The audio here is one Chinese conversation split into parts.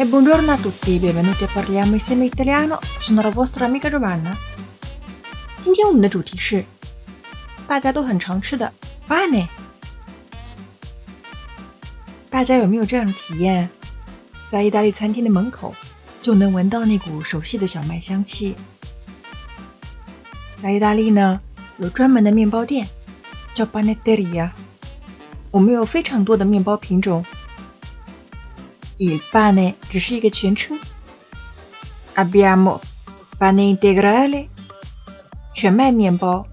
E buongiorno a tutti, benvenuti a parliamo insieme italiano. Sono la vostra amica Giovanna. 今天我们的主题是大家都很常吃的 pane。大家有没有这样的体验？在意大利餐厅的门口就能闻到那股熟悉的小麦香气。在意大利呢，有专门的面包店叫 panetteria。我们有非常多的面包品种。Il pane 只是一个全称。Abbiamo pane integrale 全麦面包，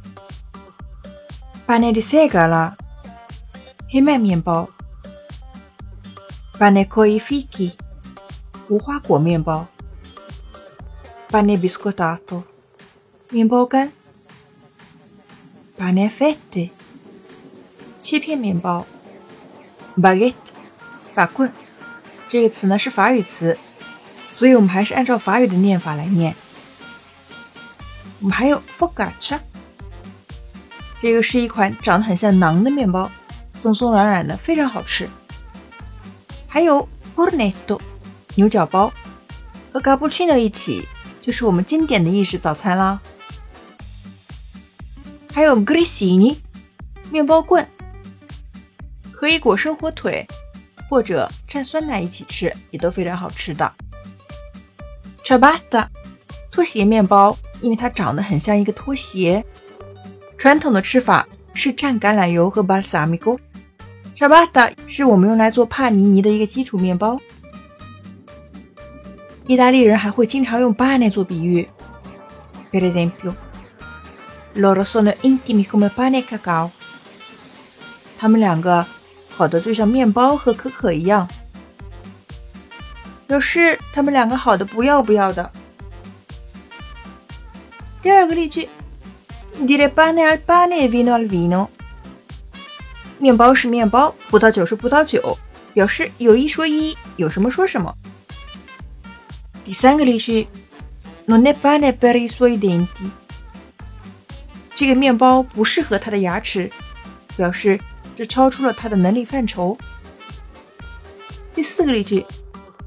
pane di segala 黑麦面包，pane coi fichi 无花果面包，pane biscottato 面包干，pane fette 切片面包，baguette 法棍。 这个词呢是法语词，所以我们还是按照法语的念法来念。我们还有 focaccia，这个是一款长得很像馕的面包，松松软软的，非常好吃。还有 cornetto，牛角包，和 cappuccino 一起就是我们经典的意式早餐啦。还有 grissini，面包棍，可以裹生火腿。或者蘸酸奶一起吃，也都非常好吃的。ciabatta，拖鞋面包，因为它长得很像一个拖鞋。传统的吃法是蘸橄榄油和 balsamico。ciabatta 是我们用来做帕尼尼的一个基础面包。意大利人还会经常用 pane 做比喻。Per esempio, loro sono intimi come pane e cacao。他们两个。好的，就像面包和可可一样。表示他们两个好的不要不要的。第二个例句，dire pane al pane e vino al vino。面包是面包，葡萄酒是葡萄酒，表示有一说一，有什么说什么。第三个例句，non è pane per i suoi denti。这个面包不适合他的牙齿，表示。这超出了他的能力范畴。第四个例句